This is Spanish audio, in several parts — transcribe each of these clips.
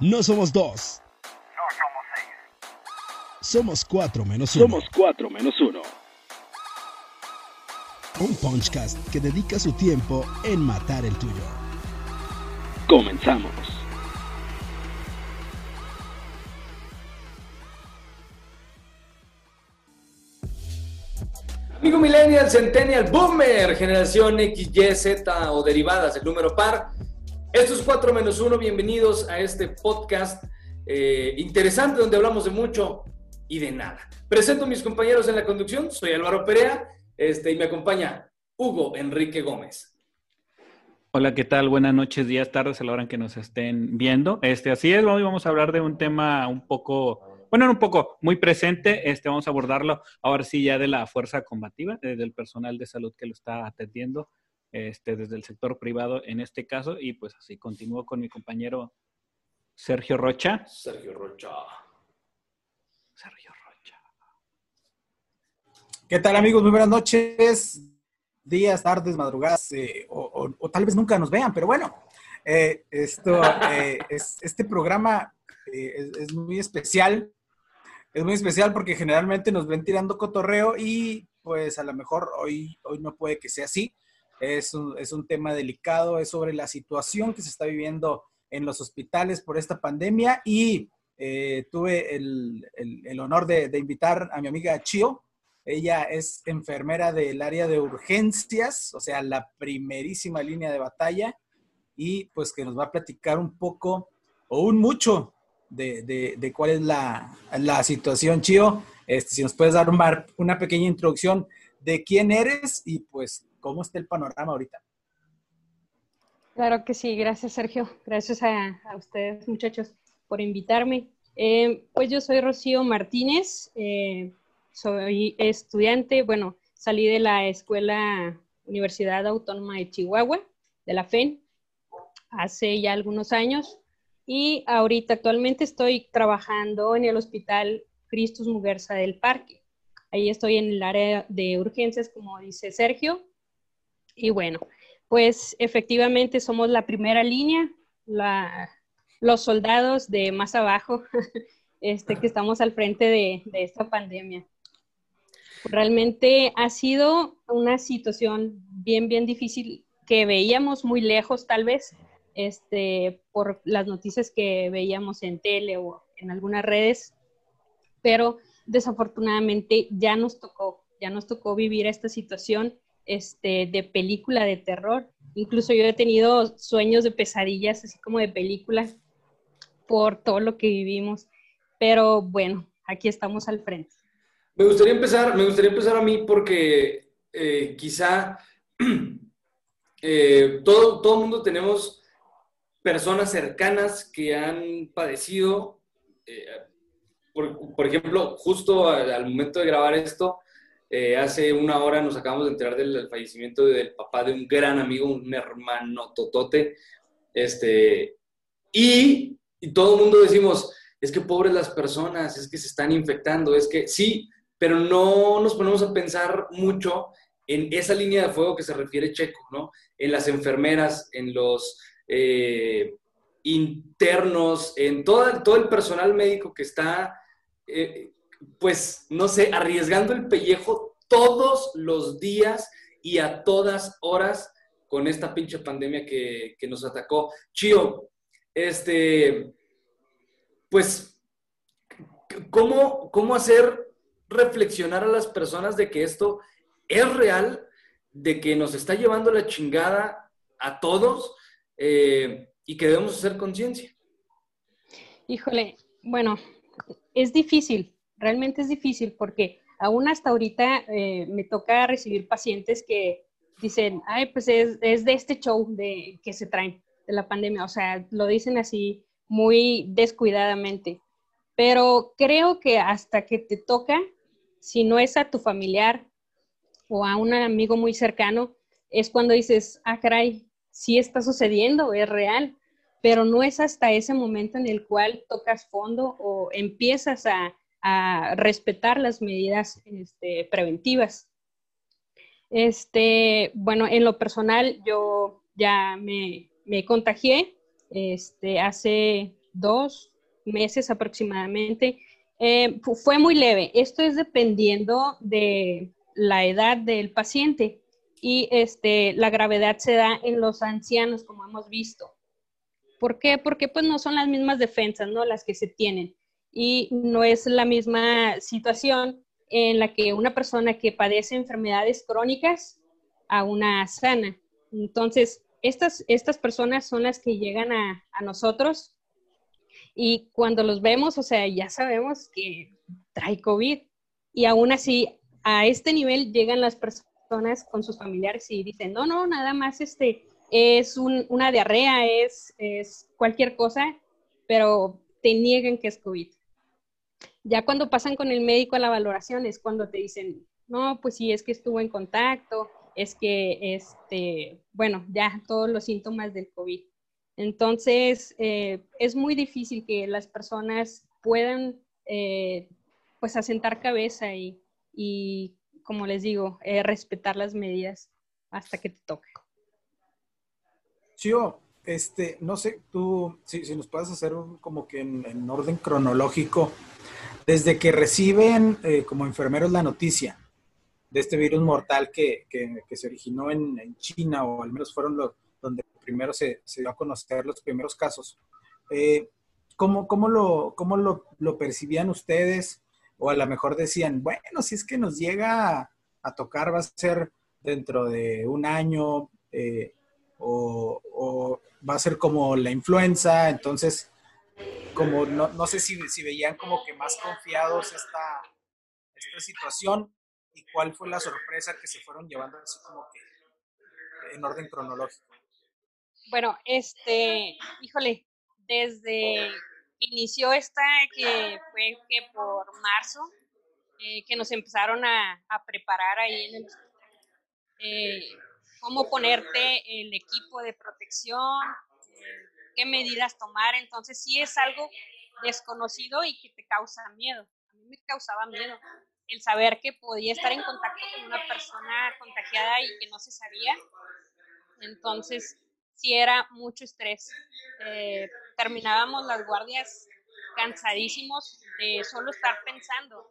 No somos dos. No somos seis. Somos cuatro menos uno. Somos cuatro menos uno. Un Punchcast que dedica su tiempo en matar el tuyo. Comenzamos. Amigo Millennial, Centennial, Boomer, Generación X, Y, Z o derivadas, el número par. Estos 4 menos 1, bienvenidos a este podcast eh, interesante donde hablamos de mucho y de nada. Presento a mis compañeros en la conducción, soy Álvaro Perea este, y me acompaña Hugo Enrique Gómez. Hola, ¿qué tal? Buenas noches, días, tardes, a la hora en que nos estén viendo. Este, así es, hoy vamos a hablar de un tema un poco, bueno, un poco muy presente. Este, vamos a abordarlo ahora sí ya de la fuerza combativa, del personal de salud que lo está atendiendo, este, desde el sector privado en este caso. Y pues así continúo con mi compañero Sergio Rocha. Sergio Rocha. Sergio Rocha. ¿Qué tal amigos? Muy buenas noches, días, tardes, madrugadas, eh, o, o- o tal vez nunca nos vean, pero bueno, eh, esto, eh, es- este programa eh, es, es muy especial, es muy especial porque generalmente nos ven tirando cotorreo y pues a lo mejor hoy, hoy no puede que sea así. Es un, es un tema delicado, es sobre la situación que se está viviendo en los hospitales por esta pandemia y eh, tuve el, el- honor de, invitar a mi amiga Chio, ella es enfermera del área de urgencias, o sea, la primerísima línea de batalla, y pues que nos va a platicar un poco o un mucho de, de- cuál es la, la situación, Chío. Este, si nos puedes dar una pequeña introducción de quién eres y pues cómo está el panorama ahorita. Claro que sí, gracias Sergio, gracias a, ustedes muchachos por invitarme. Eh, pues yo soy Rocío Martínez, eh, soy estudiante, bueno, salí de la Escuela Universidad Autónoma de Chihuahua, de la FEN, hace ya algunos años y ahorita actualmente estoy trabajando en el Hospital Cristus Muguerza del Parque. Ahí estoy en el área de urgencias, como dice Sergio. Y bueno, pues efectivamente somos la primera línea, los soldados de más abajo, este, que estamos al frente de, de esta pandemia. Realmente ha sido una situación bien, bien difícil que veíamos muy lejos tal vez, este, por las noticias que veíamos en tele o en algunas redes, pero desafortunadamente ya nos tocó, ya nos tocó vivir esta situación este, de película de terror. Incluso yo he tenido sueños de pesadillas, así como de películas, por todo lo que vivimos. Pero bueno, aquí estamos al frente. Me gustaría empezar, me gustaría empezar a mí porque eh, quizá eh, todo, todo mundo tenemos personas cercanas que han padecido, eh, por, por ejemplo, justo al, al momento de grabar esto, eh, hace una hora nos acabamos de enterar del, fallecimiento del papá de un gran amigo, un hermano totote, este, y, y todo el mundo decimos, es que pobres las personas, es que se están infectando, es que sí, pero no nos ponemos a pensar mucho en esa línea de fuego que se refiere Checo, ¿no? En las enfermeras, en los eh, internos, en todo, todo el personal médico que está, eh, pues, no sé, arriesgando el pellejo todos los días y a todas horas con esta pinche pandemia que, que nos atacó. Chío, este, pues, ¿cómo, ¿cómo hacer reflexionar a las personas de que esto es real, de que nos está llevando la chingada a todos eh, y que debemos hacer conciencia? Híjole, bueno, es difícil, realmente es difícil porque aún hasta ahorita eh, me toca recibir pacientes que dicen, ay, pues es, de este show de, que se traen de la pandemia, o sea, lo dicen así muy descuidadamente, pero creo que hasta que te toca, si no es a tu familiar o a un amigo muy cercano, es cuando dices, ah, caray, sí está sucediendo, es real, pero no es hasta ese momento en el cual tocas fondo o empiezas a, a respetar las medidas este, preventivas. Este, bueno, en lo personal, yo ya me, me contagié este, hace dos meses aproximadamente. Eh, fue muy leve. Esto es dependiendo de la edad del paciente y este, la gravedad se da en los ancianos, como hemos visto. ¿Por qué? Porque pues no son las mismas defensas, ¿no? Las que se tienen. Y no es la misma situación en la que una persona que padece enfermedades crónicas a una sana. Entonces, estas, estas personas son las que llegan a, a nosotros y cuando los vemos, o sea, ya sabemos que trae COVID. Y aún así, a este nivel llegan las personas con sus familiares y dicen, no, no, nada más este, es una diarrea, es, es cualquier cosa, pero te niegan que es COVID. Ya cuando pasan con el médico a la valoración es cuando te dicen, no, pues sí, es que estuvo en contacto, es que, este, bueno, ya todos los síntomas del COVID. Entonces, eh, es muy difícil que las personas puedan, eh, pues, asentar cabeza y, y como les digo, eh, respetar las medidas hasta que te toque. Chio, este, no sé, tú, si, si nos puedes hacer un, como que en, orden cronológico, desde que reciben eh, como enfermeros la noticia de este virus mortal que, que, se originó en, en, China, o al menos fueron los donde primero se, se dio a conocer los primeros casos, eh, ¿cómo, cómo, lo, cómo lo, lo percibían ustedes? o a lo mejor decían, bueno, si es que nos llega a, tocar, va a ser dentro de un año eh, o, va a ser como la influenza, entonces, como no, no sé si, si, veían como que más confiados esta, esta situación y cuál fue la sorpresa que se fueron llevando así como que en orden cronológico. Bueno, este, híjole, desde inició esta que fue que por marzo, eh, que nos empezaron a, preparar ahí en el. Eh, cómo ponerte el equipo de protección, eh, qué medidas tomar. Entonces sí es algo desconocido y que te causa miedo. A mí me causaba miedo el saber que podía estar en contacto con una persona contagiada y que no se sabía. Entonces, sí era mucho estrés. Eh, terminábamos las guardias cansadísimos de solo estar pensando.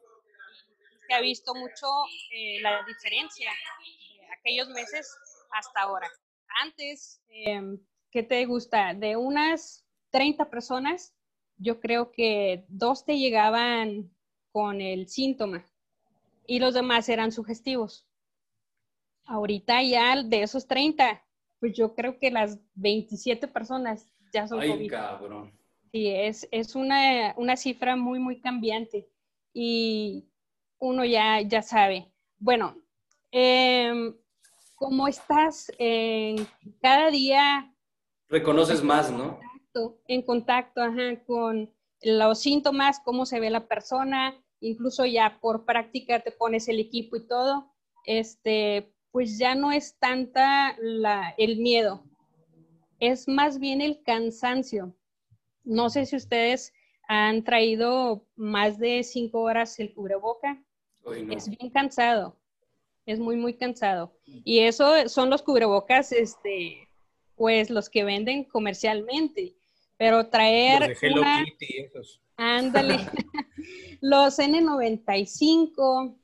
Se ha visto mucho eh, la diferencia de aquellos meses hasta ahora. Antes, eh, ¿qué te gusta? De unas 30 personas, yo creo que dos te llegaban con el síntoma y los demás eran sugestivos. Ahorita ya de esos 30, pues yo creo que las 27 personas ya son Ay, cabrón. Sí, es, es una, una, cifra muy, muy cambiante y uno ya, ya sabe. Bueno, eh, ¿cómo estás en cada día? Reconoces más, ¿no? En contacto ajá, con los síntomas, cómo se ve la persona, incluso ya por práctica te pones el equipo y todo. Este, pues ya no es tanta la, el miedo, es más bien el cansancio. No sé si ustedes han traído más de cinco horas el cubreboca. Es bien cansado, es muy, muy cansado. Y eso son los cubrebocas, este, pues los que venden comercialmente. Pero traer... Los de Hello Kitty, esos. Ándale. los N95,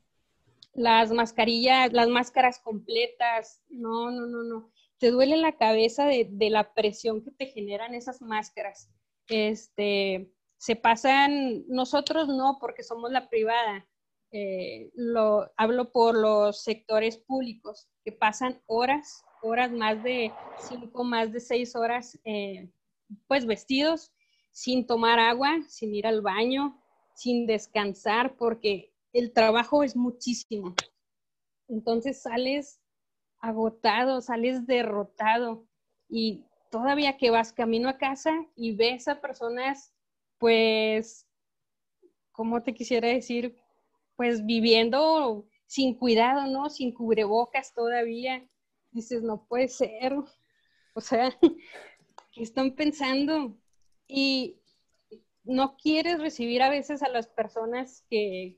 las mascarillas, las máscaras completas, no, no, no, no. Te duele la cabeza de, de la presión que te generan esas máscaras. Este, se pasan, nosotros no, porque somos la privada. Eh, lo, hablo por los sectores públicos, que pasan horas, horas, más de cinco, más de seis horas, eh, pues vestidos, sin tomar agua, sin ir al baño, sin descansar, porque el trabajo es muchísimo. Entonces sales agotado, sales derrotado y todavía que vas camino a casa y ves a personas, pues, ¿cómo te quisiera decir? Pues viviendo sin cuidado, ¿no? Sin cubrebocas todavía. Dices, no puede ser. O sea, ¿qué están pensando? Y no quieres recibir a veces a las personas que,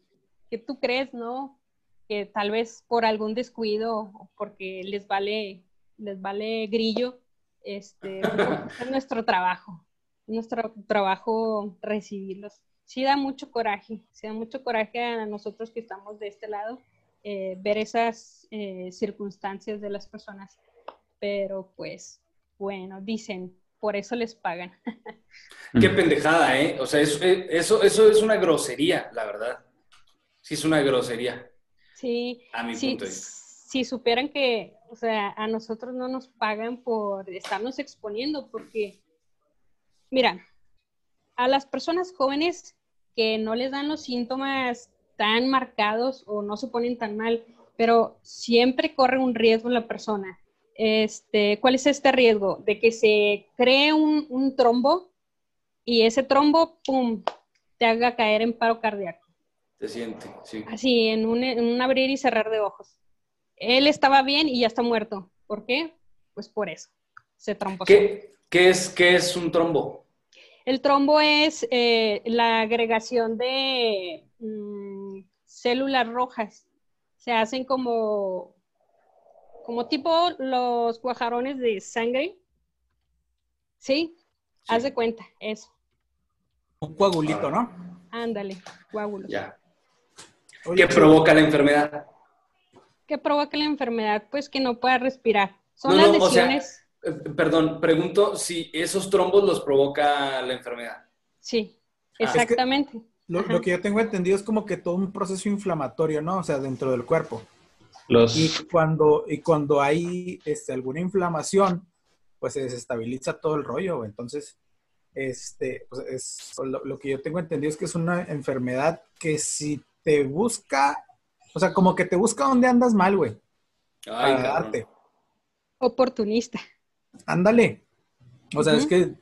que tú crees, ¿no? Que tal vez por algún descuido o porque les vale, les vale grillo, este, es nuestro trabajo. nuestro trabajo recibirlos. Sí da mucho coraje, sí da mucho coraje a nosotros que estamos de este lado, eh, ver esas eh, circunstancias de las personas, pero pues bueno, dicen, por eso les pagan. Qué pendejada, ¿eh? O sea, eso, eso, eso es una grosería, la verdad. Sí, es una grosería. Sí. A mi punto de vista. Si supieran que, o sea, a nosotros no nos pagan por estarnos exponiendo, porque, mira, a las personas jóvenes que no les dan los síntomas tan marcados o no se ponen tan mal, pero siempre corre un riesgo la persona. Este, ¿Cuál es este riesgo? De que se cree un, un trombo y ese trombo, ¡pum!, te haga caer en paro cardíaco. Se siente, sí. Así, en un, en un abrir y cerrar de ojos. Él estaba bien y ya está muerto. ¿Por qué? Pues por eso. Se trombó. ¿Qué, ¿Qué, es, ¿Qué es un trombo? El trombo es eh, la agregación de mm, células rojas. Se hacen como, como tipo los cuajarones de sangre. ¿Sí? Haz de cuenta, eso. Un coagulito, ¿no? Ándale, coágulo. Ya. ¿Qué provoca la enfermedad? ¿Qué provoca la enfermedad? Pues que no pueda respirar. Son las lesiones. Eh, perdón, pregunto si esos trombos los provoca la enfermedad. Sí, ah. exactamente. Lo, que yo tengo entendido es como que todo un proceso inflamatorio, ¿no? O sea, dentro del cuerpo. Los... Y, cuando, y cuando hay este, alguna inflamación, pues se desestabiliza todo el rollo. Entonces, este, pues es, lo, lo, que yo tengo entendido es que es una enfermedad que si te busca, o sea, como que te busca donde andas mal, güey. Ay, Oportunista. Ándale. O sea, es que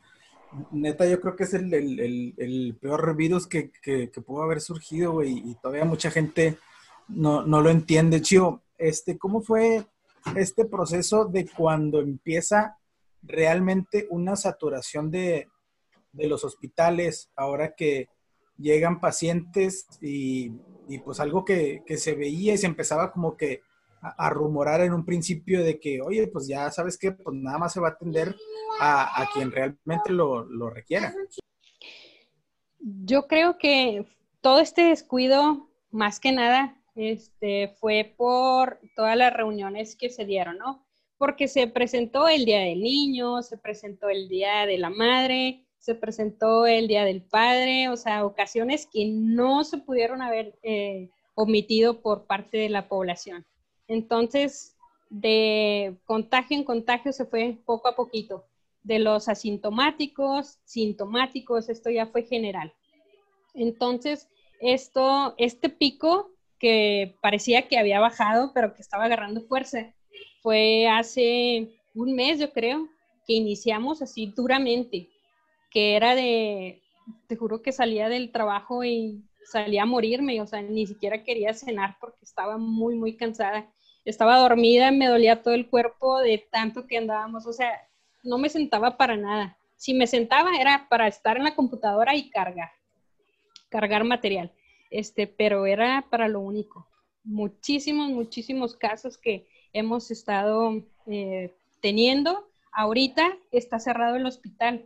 neta, yo creo que es el, peor virus que, pudo haber surgido, güey, y todavía mucha gente no, lo entiende. Chío, este, ¿cómo fue este proceso de cuando empieza realmente una saturación de, de los hospitales, ahora que llegan pacientes y y pues algo que, se veía y se empezaba como que a, rumorar en un principio de que, oye, pues ya sabes que pues nada más se va a atender a, quien realmente lo, requiera. Yo creo que todo este descuido, más que nada, este, fue por todas las reuniones que se dieron, ¿no? Porque se presentó el Día del Niño, se presentó el Día de la Madre, se presentó el Día del Padre, o sea, ocasiones que no se pudieron haber eh, omitido por parte de la población. Entonces, de contagio en contagio se fue poco a poquito. De los asintomáticos, sintomáticos, esto ya fue general. Entonces, esto, este pico que parecía que había bajado, pero que estaba agarrando fuerza, fue hace un mes, yo creo, que iniciamos así duramente que era de, te juro que salía del trabajo y salía a morirme, o sea, ni siquiera quería cenar porque estaba muy, muy cansada. Estaba dormida, me dolía todo el cuerpo de tanto que andábamos, o sea, no me sentaba para nada. Si me sentaba era para estar en la computadora y cargar, cargar material, este, pero era para lo único. Muchísimos, muchísimos casos que hemos estado eh, teniendo. Ahorita está cerrado el hospital,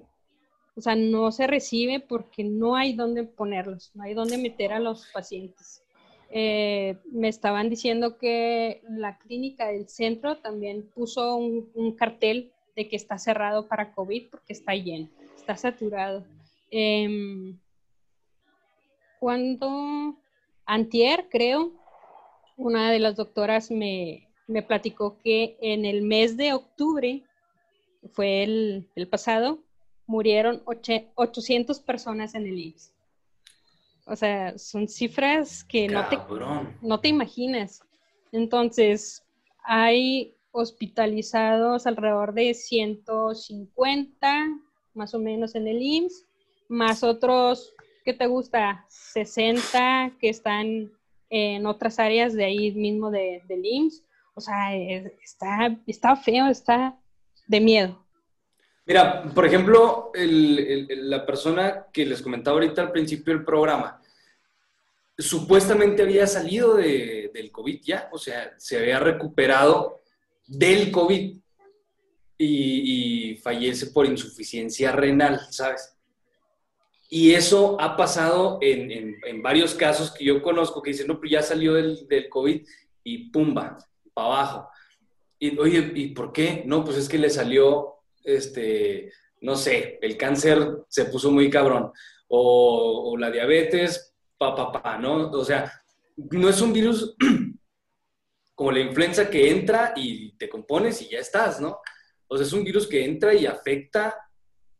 o sea, no se recibe porque no hay dónde ponerlos, no hay dónde meter a los pacientes. Eh, me estaban diciendo que la clínica del centro también puso un, cartel de que está cerrado para COVID porque está lleno, está saturado. Em, cuando antier, creo, una de las doctoras me, me, platicó que en el mes de octubre, fue el, el pasado, murieron 800 personas en el IMSS. O sea, son cifras que no te, no te imaginas. Entonces, hay hospitalizados alrededor de 150, más o menos en el IMSS, más otros, ¿qué te gusta? 60 que están en otras áreas de ahí mismo de, del IMSS. O sea, está, está feo, está de miedo. Mira, por ejemplo, la persona que les comentaba ahorita al principio del programa, supuestamente había salido del COVID ya, o sea, se había recuperado del COVID y, fallece por insuficiencia renal, ¿sabes? Y eso ha pasado en, en, varios casos que yo conozco que dicen, no, pues ya salió del, del COVID y pumba, para abajo. Y, oye, ¿y por qué? No, pues es que le salió, este, no sé, el cáncer se puso muy cabrón. O, o la diabetes, pa, pa, pa, ¿no? O sea, no es un virus como la influenza que entra y te compones y ya estás, ¿no? O sea, es un virus que entra y afecta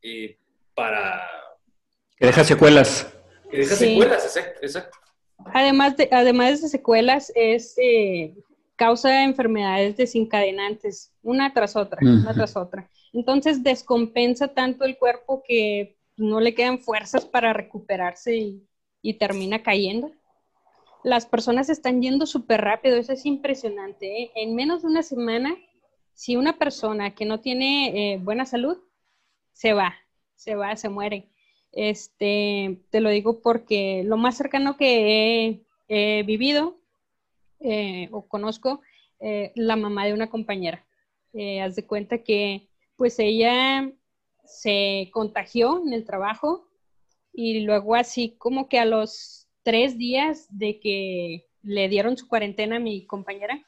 eh, para... Que deja secuelas. Que deja secuelas, exacto, Además de, además de secuelas, es eh, causa de enfermedades desencadenantes, una tras otra, una tras otra. Entonces descompensa tanto el cuerpo que no le quedan fuerzas para recuperarse y, termina cayendo las personas están yendo súper rápido, eso es impresionante. ¿eh? En menos de una semana, si una persona que no tiene eh, buena salud, se va, se va, se muere. Este, te lo digo porque lo más cercano que he, vivido eh, o conozco, la mamá de una compañera. haz de cuenta que pues ella se contagió en el trabajo y luego así como que a los tres días de que le dieron su cuarentena a mi compañera,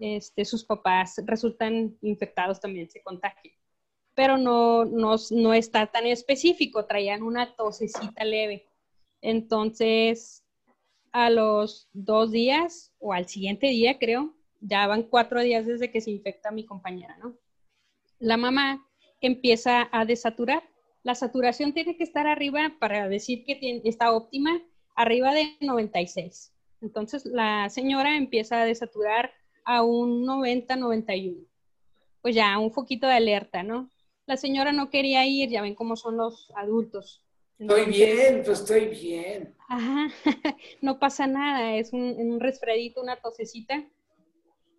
este, sus papás resultan infectados también, se contagian. Pero no, no, no está tan específico, traían una tosecita leve. Entonces, a los dos días o al siguiente día, creo, ya van cuatro días desde que se infecta mi compañera, ¿no? La mamá empieza a desaturar. La saturación tiene que estar arriba para decir que está óptima arriba de 96. Entonces la señora empieza a desaturar a un 90-91. Pues ya, un poquito de alerta, ¿no? La señora no quería ir, ya ven cómo son los adultos. estoy bien, pues estoy bien. Ajá, no pasa nada, es un, un resfriadito, una tosecita.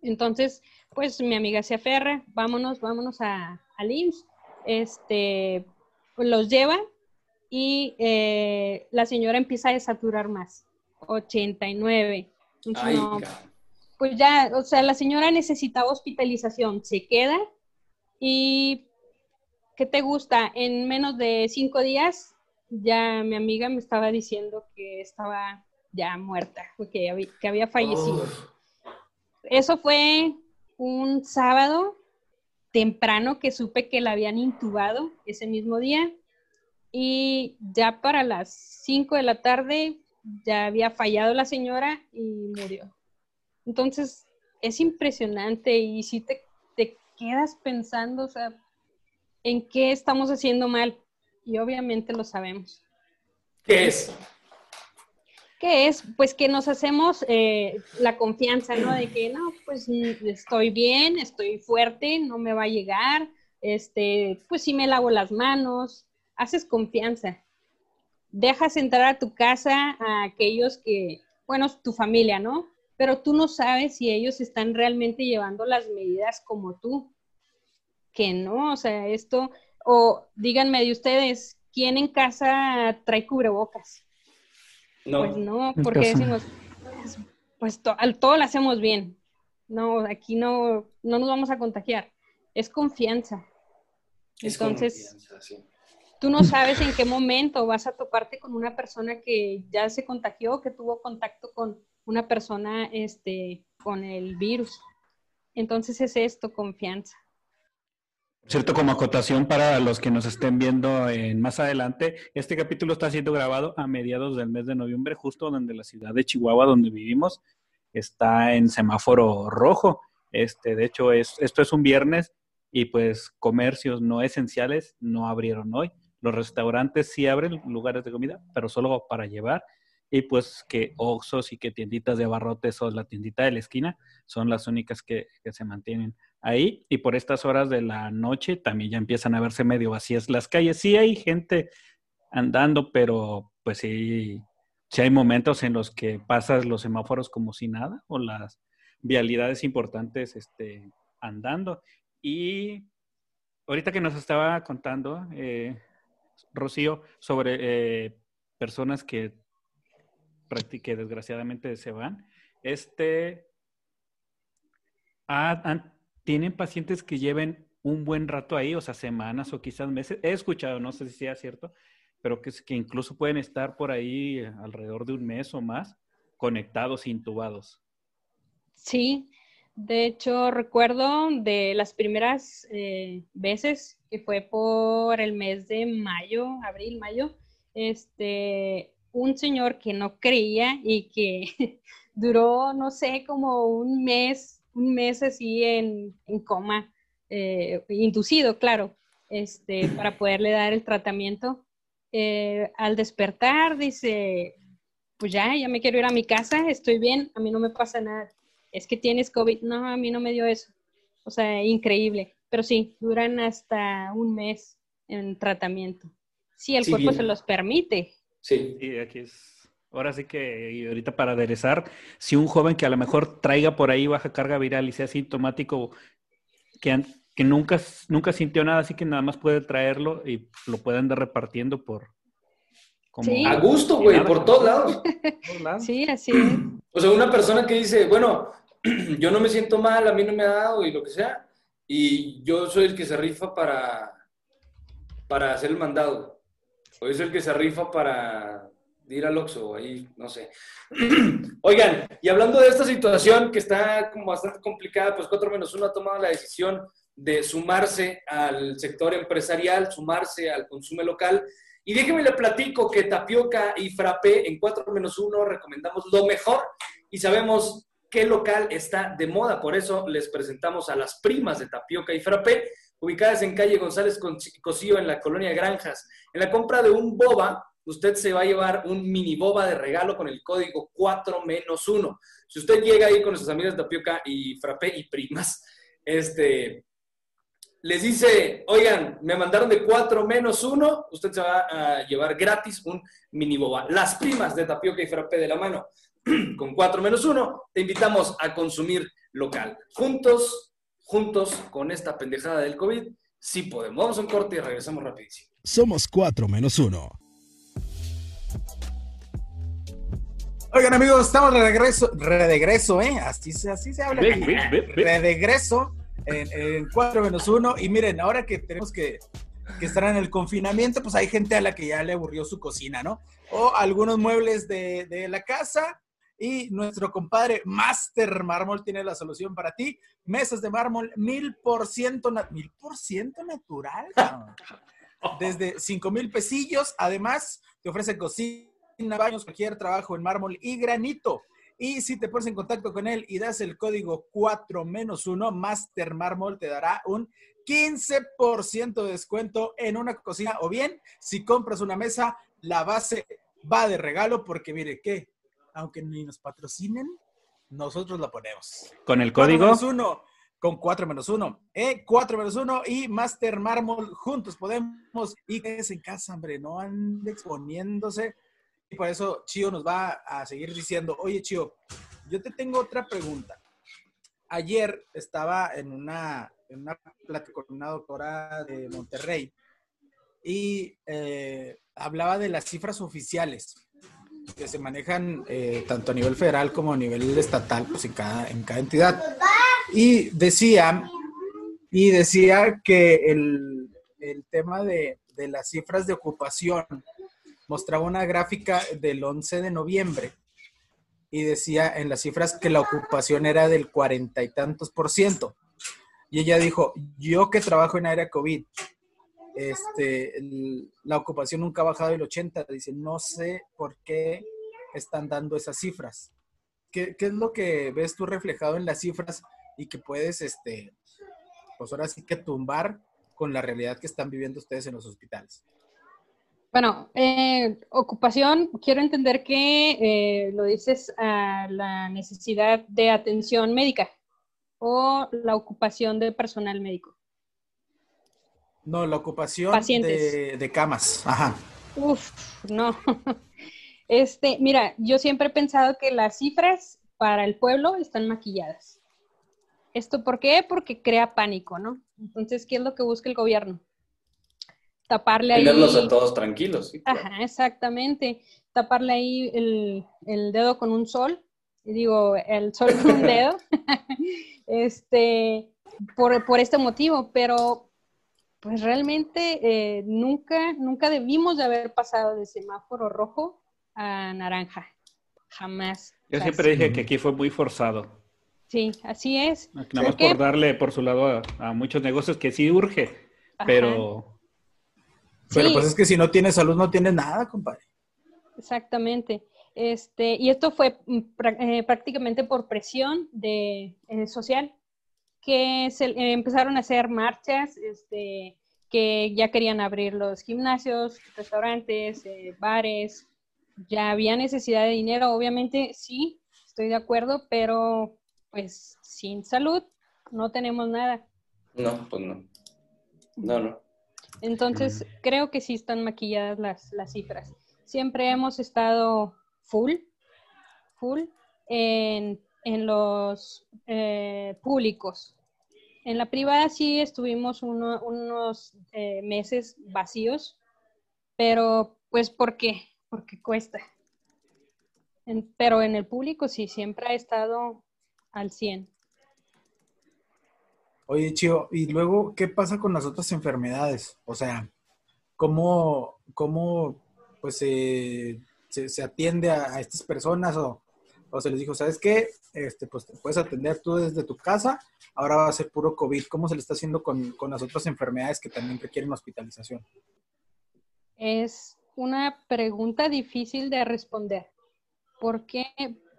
Entonces, pues mi amiga se aferra, vámonos, vámonos a, al IMSS. Este, los lleva y eh, la señora empieza a desaturar más, 89. pues ya, o sea, la señora necesitaba hospitalización, se queda y ¿qué te gusta? En menos de cinco días ya mi amiga me estaba diciendo que estaba ya muerta, que había, que había fallecido. Eso fue un sábado temprano que supe que la habían intubado ese mismo día y ya para las 5 de la tarde ya había fallado la señora y murió. Entonces, es impresionante y si te, te quedas pensando, o sea, en qué estamos haciendo mal y obviamente lo sabemos. ¿Qué es? ¿Qué es? Pues que nos hacemos eh, la confianza, ¿no? De que, no, pues estoy bien, estoy fuerte, no me va a llegar, este, pues sí me lavo las manos, haces confianza. Dejas entrar a tu casa a aquellos que, bueno, tu familia, ¿no? Pero tú no sabes si ellos están realmente llevando las medidas como tú. Que no, o sea, esto, o díganme de ustedes, ¿quién en casa trae cubrebocas? No. Pues no, porque decimos, pues, pues todo lo hacemos bien. No, aquí no, no nos vamos a contagiar. Es confianza. Entonces, tú no sabes en qué momento vas a toparte con una persona que ya se contagió, que tuvo contacto con una persona este, con el virus. Entonces es esto, confianza. Cierto, como acotación para los que nos estén viendo en más adelante, este capítulo está siendo grabado a mediados del mes de noviembre, justo donde la ciudad de Chihuahua, donde vivimos, está en semáforo rojo. Este, de hecho, es, esto es un viernes y pues comercios no esenciales no abrieron hoy. Los restaurantes sí abren lugares de comida, pero solo para llevar. Y pues que Oxos y que tienditas de abarrotes o la tiendita de la esquina son las únicas que, se mantienen ahí. Y por estas horas de la noche también ya empiezan a verse medio vacías las calles. Sí hay gente andando, pero pues sí, sí hay momentos en los que pasas los semáforos como si nada o las vialidades importantes este, andando. Y ahorita que nos estaba contando, eh, Rocío, sobre eh, personas que, que desgraciadamente se van. Este, ¿Tienen pacientes que lleven un buen rato ahí, o sea, semanas o quizás meses? He escuchado, no sé si sea cierto, pero que, incluso pueden estar por ahí alrededor de un mes o más conectados, intubados. Sí, de hecho recuerdo de las primeras eh, veces que fue por el mes de mayo, abril, mayo, este, un señor que no creía y que duró, no sé, como un mes, un mes así en, coma, eh, inducido, claro, este, para poderle dar el tratamiento. Eh, al despertar dice, pues ya, ya me quiero ir a mi casa, estoy bien, a mí no me pasa nada. Es que tienes COVID, no, a mí no me dio eso. O sea, increíble. Pero sí, duran hasta un mes en tratamiento. Sí, el cuerpo se los permite. Sí. Y aquí es. Ahora sí que, y ahorita para aderezar, si un joven que a lo mejor traiga por ahí baja carga viral y sea sintomático, que, que nunca, nunca sintió nada, así que nada más puede traerlo y lo pueden andar repartiendo por... A gusto, güey, por todos lados. Sí, así es. O sea, una persona que dice, bueno, yo no me siento mal, a mí no me ha dado y lo que sea, y yo soy el que se rifa para, para hacer el mandado. O es el que se rifa para ir al Oxxo, ahí, no sé. Oigan, y hablando de esta situación que está como bastante complicada, pues 4 menos 1 ha tomado la decisión de sumarse al sector empresarial, sumarse al consumo local. Y déjenme le platico que Tapioca y Frappé en 4 menos 1 recomendamos lo mejor y sabemos qué local está de moda. Por eso les presentamos a las primas de Tapioca y Frappé, ubicadas en calle González Cosío en la colonia Granjas. En la compra de un boba, usted se va a llevar un mini boba de regalo con el código 4 menos 1. Si usted llega ahí con sus amigas de Tapioca y Frappé y primas, este, les dice, oigan, me mandaron de 4 menos 1, usted se va a llevar gratis un mini boba. Las primas de tapioca y frappé de la mano, con 4 menos 1, te invitamos a consumir local. Juntos, juntos con esta pendejada del COVID, sí podemos. Vamos a un corte y regresamos rapidísimo. Somos 4 menos 1. Oigan amigos, estamos de regreso, regreso, ¿eh? Así, así se habla. De regreso en, 4 menos 1. Y miren, ahora que tenemos que, estar en el confinamiento, pues hay gente a la que ya le aburrió su cocina, ¿no? O algunos muebles de, la casa. Y nuestro compadre Master Mármol tiene la solución para ti. Mesas de mármol mil por ciento, mil por ciento natural. Desde cinco mil pesillos. Además, te ofrece cocina, baños, cualquier trabajo en mármol y granito. Y si te pones en contacto con él y das el código 4 menos 1, Master Marmol te dará un 15% de descuento en una cocina. O bien, si compras una mesa, la base va de regalo porque mire que, aunque ni nos patrocinen, nosotros la ponemos. ¿Con el código? 4 1, con 4 menos 1. ¿eh? 4 menos 1 y Master Marmol juntos podemos. Y en casa, hombre, no ande exponiéndose y por eso Chio nos va a seguir diciendo, oye Chio, yo te tengo otra pregunta. Ayer estaba en una, en una plática con una doctora de Monterrey y eh, hablaba de las cifras oficiales que se manejan eh, tanto a nivel federal como a nivel estatal, pues en cada, en cada entidad. Y decía, y decía que el, el tema de, de las cifras de ocupación mostraba una gráfica del 11 de noviembre y decía en las cifras que la ocupación era del cuarenta y tantos por ciento. Y ella dijo, yo que trabajo en área COVID, este, la ocupación nunca ha bajado del 80. Dice, no sé por qué están dando esas cifras. ¿Qué, ¿Qué, es lo que ves tú reflejado en las cifras y que puedes, este, pues ahora sí que tumbar con la realidad que están viviendo ustedes en los hospitales? Bueno, eh, ocupación, quiero entender que eh, lo dices a la necesidad de atención médica o la ocupación de personal médico. No, la ocupación de, de, camas. Ajá. Uf, no. Este, mira, yo siempre he pensado que las cifras para el pueblo están maquilladas. ¿Esto por qué? Porque crea pánico, ¿no? Entonces, ¿qué es lo que busca el gobierno? taparle ahí. Tenerlos a todos tranquilos. Ajá, exactamente. Taparle ahí el, dedo con un sol. Digo, el sol con un dedo. este, por, por este motivo. Pero, pues realmente eh, nunca, nunca debimos de haber pasado de semáforo rojo a naranja. Jamás. Yo siempre dije que aquí fue muy forzado. Sí, así es. Nada más por darle por su lado a, muchos negocios que sí urge, pero... Pero pues es que si no tienes salud no tienes nada, compadre. Exactamente. Este, y esto fue mm, eh, prácticamente por presión de, eh, social, que se, eh, empezaron a hacer marchas, este, que ya querían abrir los gimnasios, restaurantes, bares, ya había necesidad de dinero, obviamente sí, estoy de acuerdo, pero pues sin salud no tenemos nada. No, pues no. No, no. Entonces, creo que sí están maquilladas las, las cifras. Siempre hemos estado full, full en, los eh, públicos. En la privada sí estuvimos unos eh, meses vacíos, pero pues ¿por qué? Porque cuesta. pero en el público sí, siempre ha estado al 100. Oye, Chio, ¿y luego qué pasa con las otras enfermedades? O sea, ¿cómo, cómo pues eh, se, atiende a, estas personas o, se les dijo, ¿sabes qué? Este, pues te puedes atender tú desde tu casa, ahora va a ser puro COVID. ¿Cómo se le está haciendo con, con las otras enfermedades que también requieren hospitalización? Es una pregunta difícil de responder. ¿Por qué?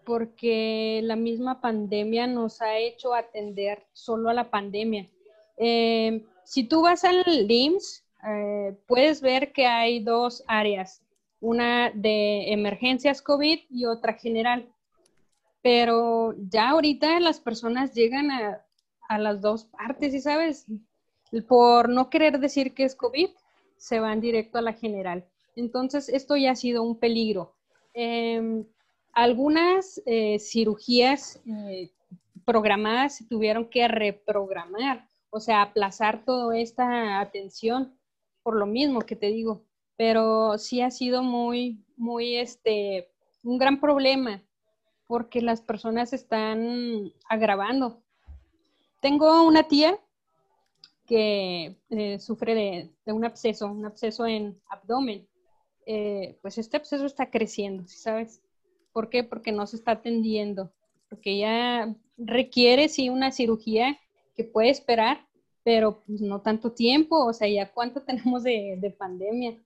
Porque la misma pandemia nos ha hecho atender solo a la pandemia. Eh, si tú vas al LIMS, eh, puedes ver que hay dos áreas una de emergencias COVID y otra general. Pero ya ahorita las personas llegan a, las dos partes y sabes, por no querer decir que es COVID, se van directo a la general. Entonces, esto ya ha sido un peligro. Em, algunas eh, cirugías eh, programadas se tuvieron que reprogramar, o sea, aplazar toda esta atención por lo mismo que te digo, pero sí ha sido muy, muy, este, un gran problema porque las personas están agravando. Tengo una tía que eh, sufre de, un absceso, un absceso en abdomen. Eh, pues este absceso está creciendo, ¿sí sabes? ¿Por qué? Porque no se está atendiendo, porque ya requiere, sí, una cirugía que puede esperar, pero pues no tanto tiempo, o sea, ya cuánto tenemos de, de pandemia.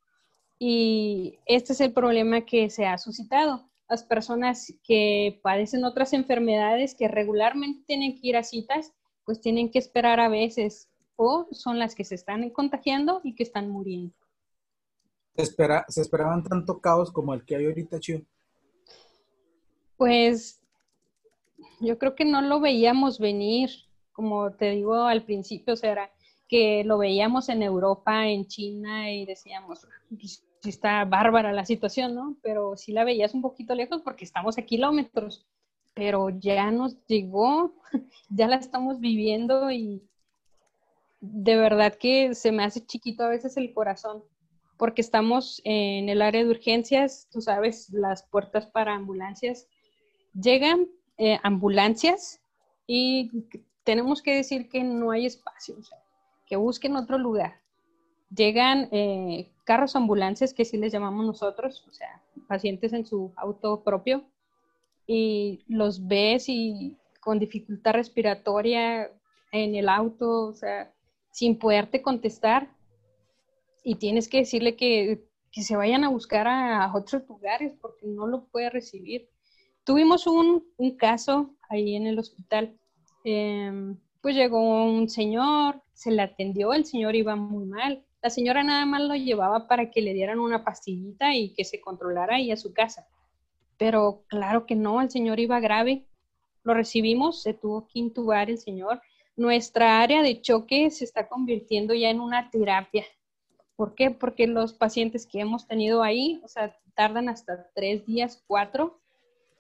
Y este es el problema que se ha suscitado. Las personas que padecen otras enfermedades que regularmente tienen que ir a citas, pues tienen que esperar a veces o son las que se están contagiando y que están muriendo. ¿Se, espera, ¿se esperaban tanto caos como el que hay ahorita, Chio? Pues yo creo que no lo veíamos venir, como te digo al principio, o sea, que lo veíamos en Europa, en China y decíamos, pues, sí está bárbara la situación, ¿no? Pero sí la veías un poquito lejos porque estamos a kilómetros, pero ya nos llegó, ya la estamos viviendo y de verdad que se me hace chiquito a veces el corazón, porque estamos en el área de urgencias, tú sabes, las puertas para ambulancias, llegan eh, ambulancias y tenemos que decir que no hay espacio, que busquen otro lugar. Llegan eh, carros ambulancias, que sí les llamamos nosotros, o sea, pacientes en su auto propio, y los ves y con dificultad respiratoria en el auto, o sea, sin poderte contestar, y tienes que decirle que, que se vayan a buscar a, otros lugares porque no lo puede recibir. Tuvimos un, un caso ahí en el hospital. Em, pues llegó un señor, se le atendió, el señor iba muy mal, la señora nada más lo llevaba para que le dieran una pastillita y que se controlara ahí a su casa. Pero claro que no, el señor iba grave. Lo recibimos, se tuvo que intubar el señor. Nuestra área de choque se está convirtiendo ya en una terapia. ¿Por qué? Porque los pacientes que hemos tenido ahí, o sea, tardan hasta tres días, cuatro,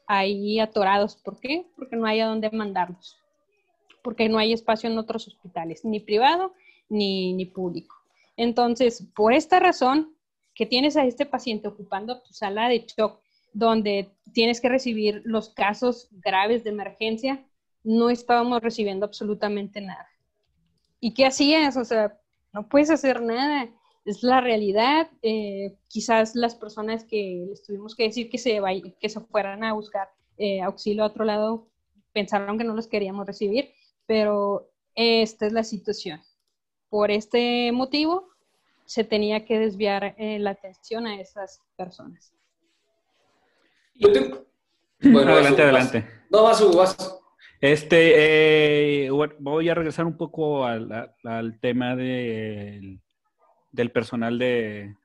ahí atorados. ¿Por qué? Porque no hay a dónde mandarlos. Porque no hay espacio en otros hospitales, ni privado ni, ni público. Entonces, por esta razón, que tienes a este paciente ocupando tu sala de shock, donde tienes que recibir los casos graves de emergencia, no estábamos recibiendo absolutamente nada. ¿Y qué hacías? O sea, no puedes hacer nada. Es la realidad. Eh, quizás las personas que les tuvimos que decir que se, que se fueran a buscar eh, auxilio a otro lado pensaron que no los queríamos recibir, pero esta es la situación. Por este motivo, se tenía que desviar eh, la atención a esas personas. Bueno, adelante, adelante. No, vas, vas. Este, eh, voy a regresar un poco al, tema del personal de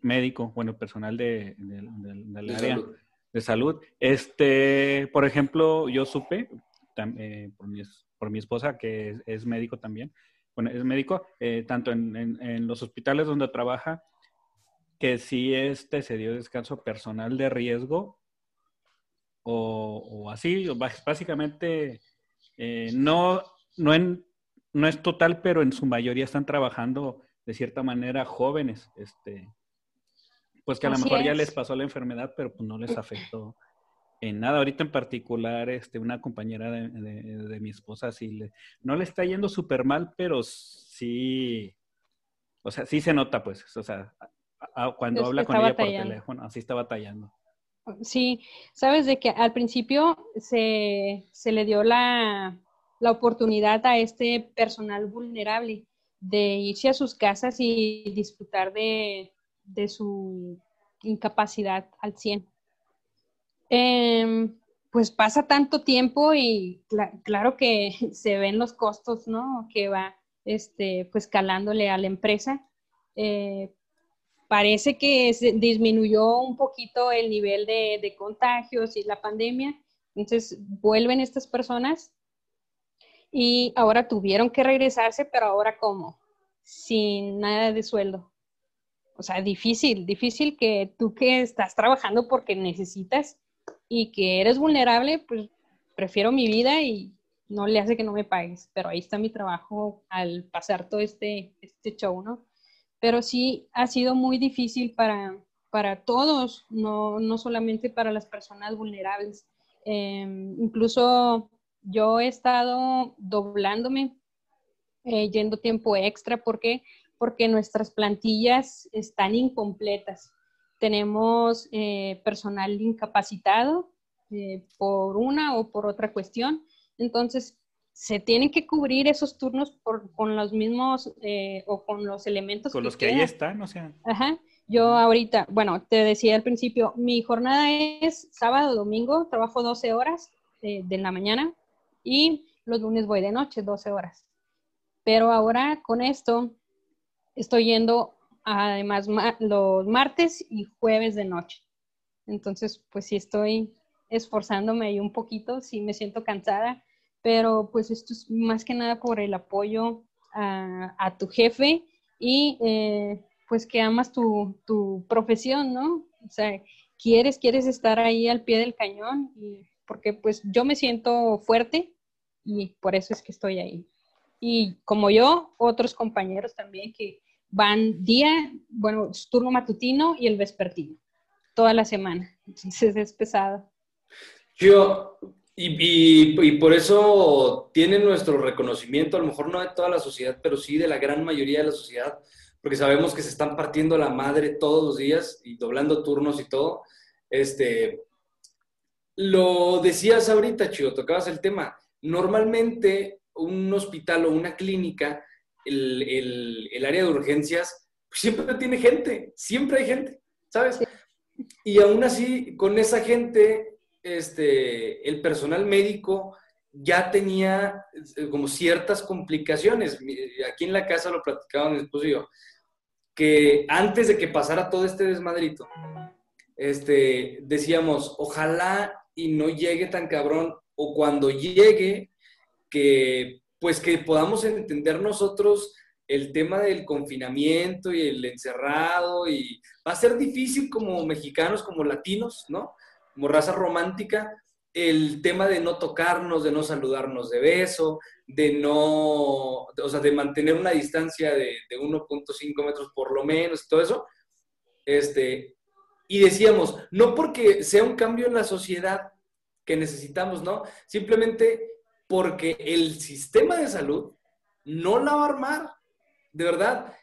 médico, bueno, personal de, del área de salud. Este, por ejemplo, yo supe eh, por, mi, por, mi, esposa, que es médico también, bueno, es médico, eh, tanto en, los hospitales donde trabaja, que si este se dio descanso personal de riesgo o, así, básicamente eh, no, no, en, no es total, pero en su mayoría están trabajando de cierta manera jóvenes, este, pues que a lo mejor ya les pasó la enfermedad, pero pues no les afectó en nada. Ahorita en particular, este, una compañera de, mi esposa sí le, no le está yendo súper mal, pero sí, o sea, sí se nota, pues, o sea, cuando habla con ella por teléfono, así está batallando. Sí, sabes de que al principio se, le dio la, oportunidad a este personal vulnerable de irse a sus casas y disfrutar de, de su incapacidad al 100 Em, pues pasa tanto tiempo y claro que se ven los costos, ¿no? Que va, este, pues calándole a la empresa. Eh, parece que disminuyó un poquito el nivel de, de, contagios y la pandemia. Entonces vuelven estas personas y ahora tuvieron que regresarse, pero ahora ¿cómo? Sin nada de sueldo. O sea, difícil, difícil que tú que estás trabajando porque necesitas y que eres vulnerable, pues prefiero mi vida y no le hace que no me pagues, pero ahí está mi trabajo al pasar todo este, este show, ¿no? Pero sí ha sido muy difícil para, para todos, no, no solamente para las personas vulnerables. Em, incluso yo he estado doblándome, eh, yendo tiempo extra, ¿por qué? Porque nuestras plantillas están incompletas tenemos eh, personal incapacitado eh, por una o por otra cuestión. Entonces, se tienen que cubrir esos turnos con los mismos eh, o con los elementos. Con los que ahí están, o sea. Ajá. Yo ahorita, bueno, te decía al principio, mi jornada es sábado, domingo, trabajo 12 horas de la mañana y los lunes voy de noche, 12 horas. Pero ahora con esto estoy yendo además los martes y jueves de noche. Entonces, pues sí estoy esforzándome ahí un poquito, sí me siento cansada, pero pues esto es más que nada por el apoyo a, tu jefe y eh, pues que amas tu, tu, profesión, ¿no? O sea, quieres, quieres estar ahí al pie del cañón y porque pues yo me siento fuerte y por eso es que estoy ahí. Y como yo, otros compañeros también que, van día, bueno, turno matutino y el vespertino, toda la semana. Entonces es pesado. Yo, y, por eso tiene nuestro reconocimiento, a lo mejor no de toda la sociedad, pero sí de la gran mayoría de la sociedad, porque sabemos que se están partiendo la madre todos los días y doblando turnos y todo. Este, lo decías ahorita, Chido, tocabas el tema. Normalmente un hospital o una clínica el, área de urgencias pues, siempre tiene gente, siempre hay gente, ¿sabes? Y aún así, con esa gente, este, el personal médico ya tenía eh, como ciertas complicaciones. Aquí en la casa lo platicaban mi esposo y yo, que antes de que pasara todo este desmadrito, este, decíamos, ojalá y no llegue tan cabrón, o cuando llegue, que pues que podamos entender nosotros el tema del confinamiento y el encerrado y va a ser difícil como mexicanos, como latinos, ¿no? Como raza romántica, el tema de no tocarnos, de no saludarnos de beso, de no, o sea, de mantener una distancia de, de 1.5 metros por lo menos, todo eso. Este, y decíamos, no porque sea un cambio en la sociedad que necesitamos, ¿no? Simplemente porque el sistema de salud no la va a armar. de verdad,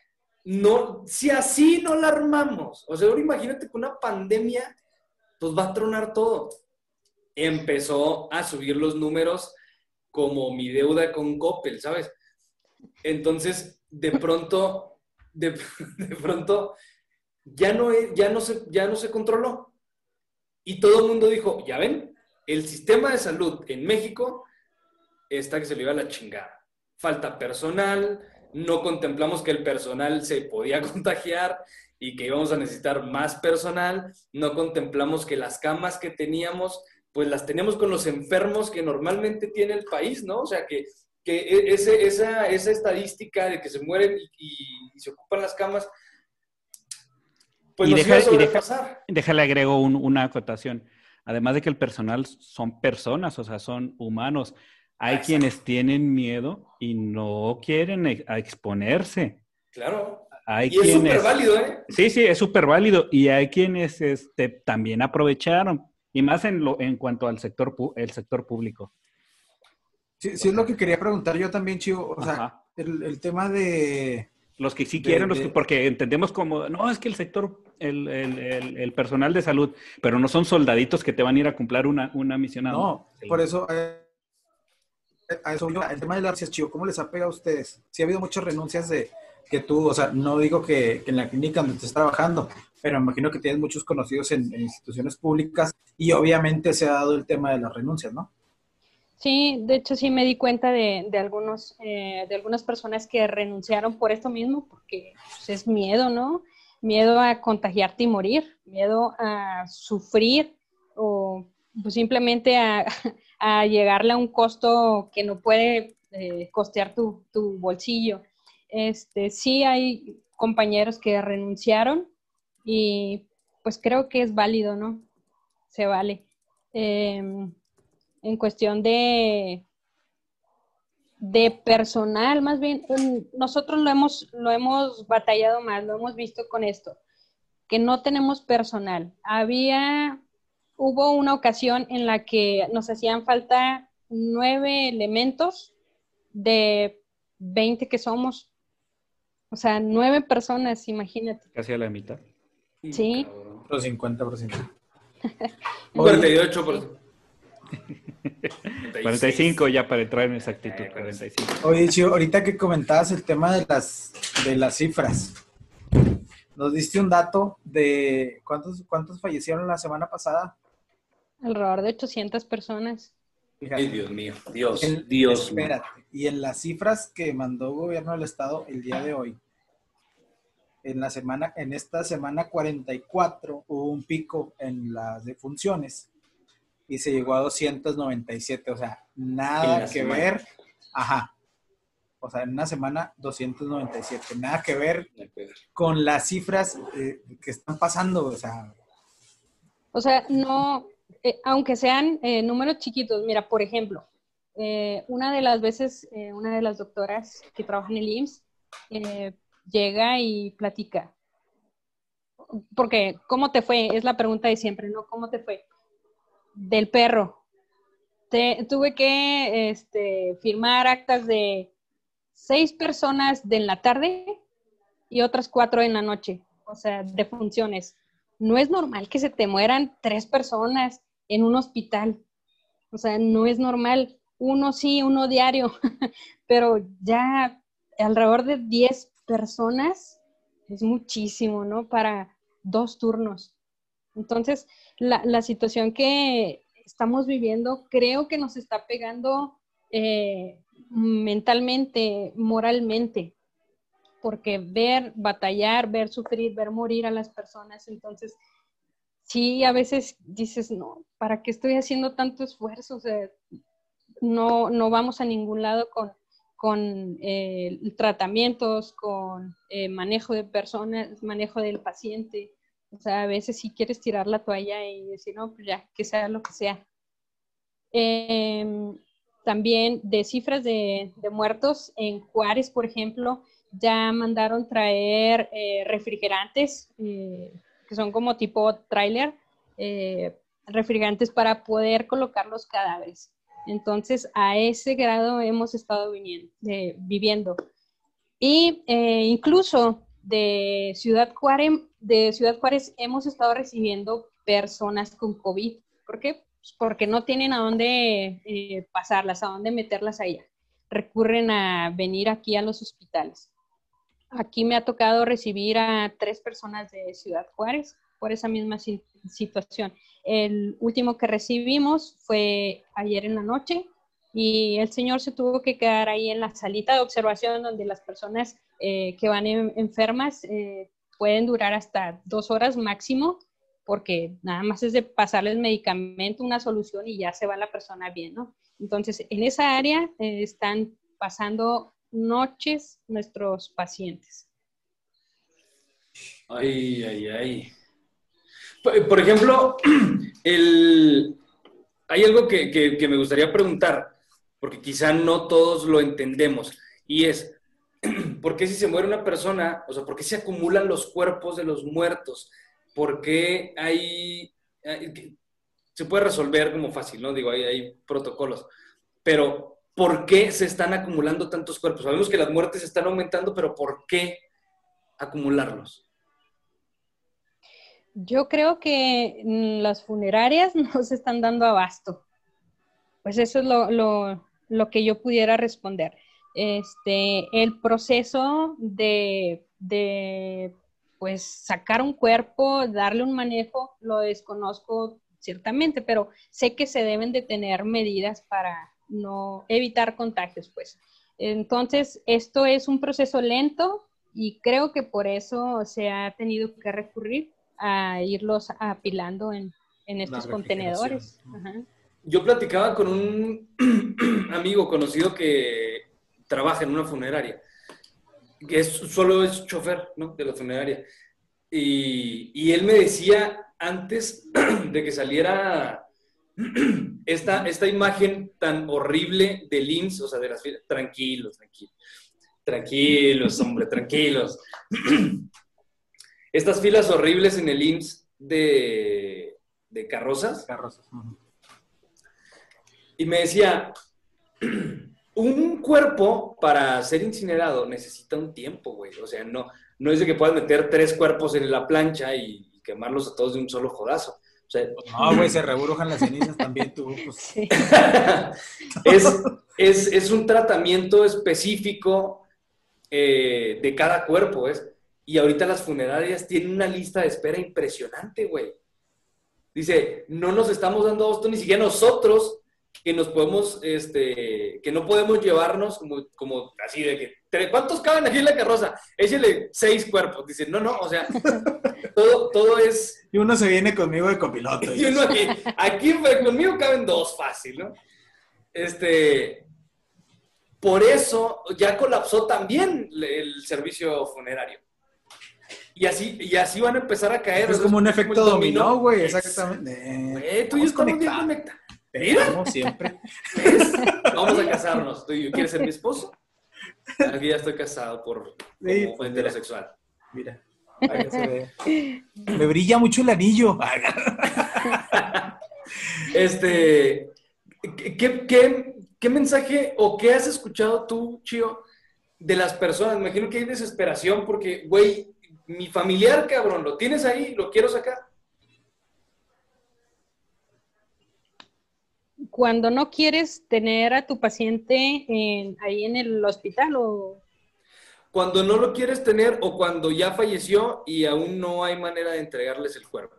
no, si así no la armamos, o sea, ahora imagínate que una pandemia, pues va a tronar todo. Empezó a subir los números como mi deuda con Coppel, ¿sabes? Entonces, de pronto, de, pronto, ya no, ya, no se, ya no se controló. Y todo el mundo dijo, ya ven, el sistema de salud en México está que se le iba a la chingada. Falta personal, no contemplamos que el personal se podía contagiar y que íbamos a necesitar más personal, no contemplamos que las camas que teníamos, pues las teníamos con los enfermos que normalmente tiene el país, ¿no? O sea, que, que e, ese, esa, esa estadística de que se mueren y, se ocupan las camas, pues y nos deja, iba a. Déjale agrego una acotación. Además de que el personal son personas, o sea, son humanos. Hay quienes tienen miedo y no quieren exponerse. Claro. Hay y es súper válido, ¿eh? Sí, sí, es súper válido. Y hay quienes este, también aprovecharon. Y más en, lo, en cuanto al sector, el sector público. Sí, sí, es lo que quería preguntar yo también, Chivo. O sea, el, tema de... Los que sí quieren, los que, porque entendemos como, no, es que el sector, el, el, personal de salud, pero no son soldaditos que te van a ir a cumplir una, una misión. No, por eso... Eh, a eso el tema de la Chivo, ¿cómo les ha pegado a ustedes? Sí ha habido muchas renuncias de que tú, o sea, no digo que, en la clínica donde estés trabajando, pero imagino que tienes muchos conocidos en, instituciones públicas y obviamente se ha dado el tema de las renuncias, ¿no? Sí, de hecho sí me di cuenta de, de algunos, eh, de algunas personas que renunciaron por esto mismo, porque pues, es miedo, ¿no? Miedo a contagiarte y morir, miedo a sufrir o pues, simplemente a, a llegarle a un costo que no puede eh, costear tu, bolsillo. Este, sí hay compañeros que renunciaron y pues creo que es válido, ¿no? Se vale. Em, en cuestión de, de personal, más bien, nosotros lo hemos, lo hemos batallado más, lo hemos visto con esto, que no tenemos personal. Había hubo una ocasión en la que nos hacían falta nueve elementos de 20 que somos. O sea, nueve personas, imagínate. Casi a la mitad. Sí. Los 50%. 48%. 45 ya para entrar en exactitud, 45. Oye, Chio, ahorita que comentabas el tema de las, de las cifras, nos diste un dato de cuántos, cuántos fallecieron la semana pasada. Alrededor de 800 personas. Ay, Dios mío, Dios, Dios. Espérate, y en las cifras que mandó el gobierno del estado el día de hoy, en la semana, en esta semana 44 hubo un pico en las defunciones y se llegó a 297, o sea, nada que ver, ajá, o sea, en una semana 297, nada que ver con las cifras eh, que están pasando, o sea. O sea, no, eh, aunque sean eh, números chiquitos, mira, por ejemplo, eh, una de las veces, una de las doctoras que trabaja en el IMSS llega y platica. Porque, ¿cómo te fue? Es la pregunta de siempre, ¿no? ¿Cómo te fue? Del perro. tuve que este, firmar actas de seis personas de en la tarde y otras cuatro en la noche, o sea, de funciones. No es normal que se te mueran tres personas en un hospital. O sea, no es normal. Uno sí, uno diario, pero ya alrededor de 10 personas es muchísimo, ¿no? Para dos turnos. Entonces, la, situación que estamos viviendo creo que nos está pegando eh, mentalmente, moralmente, porque ver, batallar, ver sufrir, ver morir a las personas, entonces sí, a veces dices, no, ¿para qué estoy haciendo tanto esfuerzo? No, no vamos a ningún lado con, con eh, tratamientos, con eh, manejo de personas, manejo del paciente. O sea, a veces sí quieres tirar la toalla y decir, no, pues ya, que sea lo que sea. Em, también de cifras de, muertos, en Juárez, por ejemplo, ya mandaron traer eh, refrigerantes que son como tipo trailer, eh, refrigerantes para poder colocar los cadáveres. Entonces, a ese grado hemos estado viniendo, viviendo. Y eh, incluso de Ciudad, Juárez, de Ciudad Juárez hemos estado recibiendo personas con COVID. ¿Por qué? Pues porque no tienen a dónde eh, pasarlas, a dónde meterlas allá. Recurren a venir aquí a los hospitales. Aquí me ha tocado recibir a tres personas de Ciudad Juárez por esa misma situación. El último que recibimos fue ayer en la noche y el señor se tuvo que quedar ahí en la salita de observación donde las personas eh, que van enfermas eh, pueden durar hasta dos horas máximo porque nada más es de pasarles medicamento, una solución y ya se va la persona bien, ¿no? Entonces, en esa área eh, están pasando noches nuestros pacientes. Ay, ay, ay. Por ejemplo, el, hay algo que, me gustaría preguntar, porque quizá no todos lo entendemos, y es, ¿por qué si se muere una persona, o sea, por qué se acumulan los cuerpos de los muertos? ¿Por qué hay, se puede resolver como fácil, ¿no? Digo, hay protocolos, pero ¿por qué se están acumulando tantos cuerpos? Sabemos que las muertes están aumentando, pero ¿por qué acumularlos? Yo creo que las funerarias no se están dando abasto. Pues eso es lo, que yo pudiera responder. Este, el proceso de, de, pues, sacar un cuerpo, darle un manejo, lo desconozco ciertamente, pero sé que se deben de tener medidas para no evitar contagios, pues. Entonces, esto es un proceso lento y creo que por eso se ha tenido que recurrir a irlos apilando en, en estos contenedores. Yo platicaba con un amigo conocido que trabaja en una funeraria, que es, solo es chofer ¿no? de la funeraria. Y, y él me decía antes de que saliera esta, esta imagen tan horrible del IMSS, o sea, de las filas, tranquilos, tranquilos, tranquilos, hombre, tranquilos. Estas filas horribles en el IMSS de, de carrozas. Carrozas. Y me decía, un cuerpo para ser incinerado necesita un tiempo, güey. O sea, no, no es de que puedas meter tres cuerpos en la plancha y, quemarlos a todos de un solo jodazo. Sea, no, güey, se reburujan las cenizas también tú. Pues. es, es, es, un tratamiento específico eh, de cada cuerpo, ¿es? Y ahorita las funerarias tienen una lista de espera impresionante, güey. Dice, no nos estamos dando esto ni siquiera nosotros que nos podemos, este, que no podemos llevarnos como, como así de que, ¿cuántos caben aquí en la carroza? Échale seis cuerpos. Dice, no, no, o sea, todo, todo es... Y uno se viene conmigo de copiloto. Y uno aquí, aquí conmigo caben dos fácil, ¿no? Este, por eso ya colapsó también el servicio funerario. Y así, y así van a empezar a caer. Es como un efecto dominó, güey, exactamente. Güey, tú y yo estamos bien conectados. Mira. siempre. Vamos a casarnos. ¿Tú quieres ser mi esposo? Aquí ya estoy casado por sí, como pues heterosexual. Mira. Ahí se ve. Me brilla mucho el anillo. este, ¿qué, qué, qué mensaje o qué has escuchado tú, Chio, de las personas? Me imagino que hay desesperación porque, güey, mi familiar, cabrón, lo tienes ahí, lo quiero sacar. Cuando no quieres tener a tu paciente ahí en el hospital o... Cuando no lo quieres tener o cuando ya falleció y aún no hay manera de entregarles el cuerpo.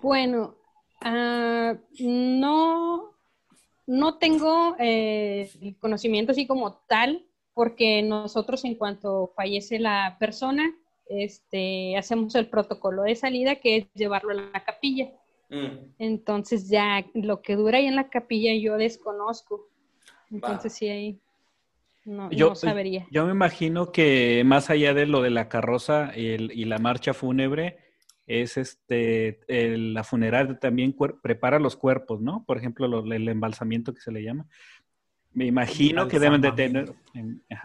Bueno, ah, no, no tengo eh, el conocimiento así como tal porque nosotros en cuanto fallece la persona, este, hacemos el protocolo de salida que es llevarlo a la capilla. Mm. Entonces ya lo que dura ahí en la capilla yo desconozco. Entonces sí ahí no, yo, sabería. Yo me imagino que más allá de lo de la carroza y la marcha fúnebre, es este, la funeraria también prepara los cuerpos, ¿no? Por ejemplo, el embalsamiento que se le llama. Me imagino que deben de tener,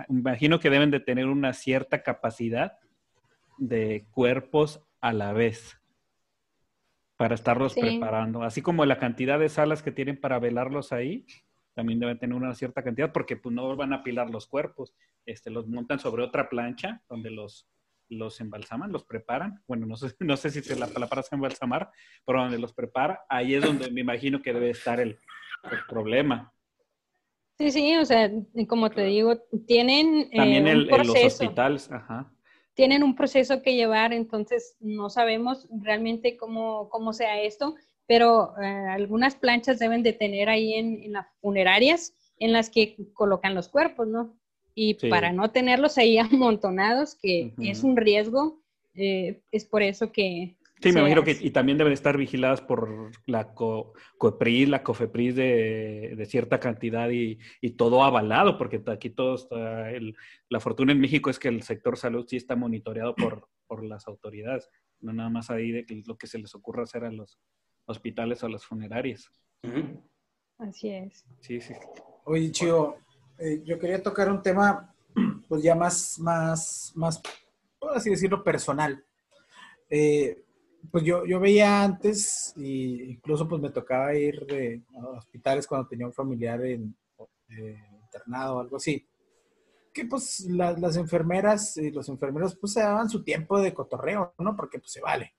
imagino que deben de tener una cierta capacidad de cuerpos a la vez para estarlos preparando. Así como la cantidad de salas que tienen para velarlos ahí, también deben tener una cierta cantidad porque pues no van a apilar los cuerpos. este, los montan sobre otra plancha donde los, los embalsaman, los preparan. Bueno, no sé, no sé si es la palabra es embalsamar, pero donde los prepara, ahí es donde me imagino que debe estar el, el problema. Sí, sí, o sea, como te digo, tienen eh, También el, un proceso. los hospitales, ajá. Tienen un proceso que llevar, entonces no sabemos realmente cómo, cómo sea esto, pero eh, algunas planchas deben de tener ahí en, en, las funerarias en las que colocan los cuerpos, ¿no? Y Sí. para no tenerlos ahí amontonados, que es un riesgo, eh, es por eso que... Sí, me imagino que y también deben estar vigiladas por la co- COEPRIS, la COFEPRIS de, de cierta cantidad y, y todo avalado, porque aquí todo está, el- la fortuna en México es que el sector salud sí está monitoreado por, por las autoridades, no nada más ahí de que lo que se les ocurra hacer a los hospitales o a las funerarias. Así es. Sí, sí. Oye, Chío, eh, yo quería tocar un tema, pues ya más, más, más, por así decirlo, personal. Eh, pues yo, yo veía antes, y incluso pues me tocaba ir de, a hospitales cuando tenía un familiar eh, internado o algo así, que pues la- las enfermeras y los enfermeros pues se daban su tiempo de cotorreo, ¿no? Porque pues se vale,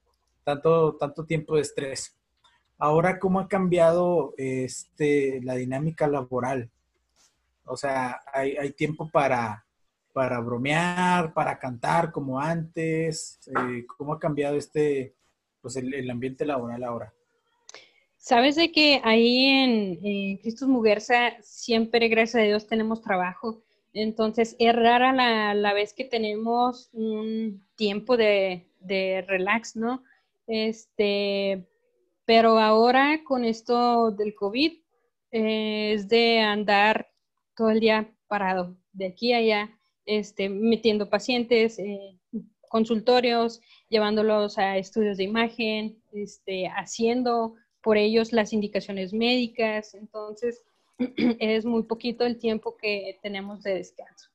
tanto, tanto tiempo de estrés. Ahora, ¿cómo ha cambiado este, la dinámica laboral? O sea, hay, hay tiempo para, para bromear, para cantar como antes. Eh, ¿Cómo ha cambiado este, pues el, ambiente laboral ahora? Sabes de que ahí en, en Cristus Muguerza siempre, gracias a Dios, tenemos trabajo. Entonces es rara la, la vez que tenemos un tiempo de, de relax, ¿no? Este, pero ahora con esto del COVID eh, es de andar todo el día parado, de aquí a allá, este, metiendo pacientes, eh, consultorios, llevándolos a estudios de imagen, este, haciendo por ellos las indicaciones médicas. Entonces, es muy poquito el tiempo que tenemos de descanso.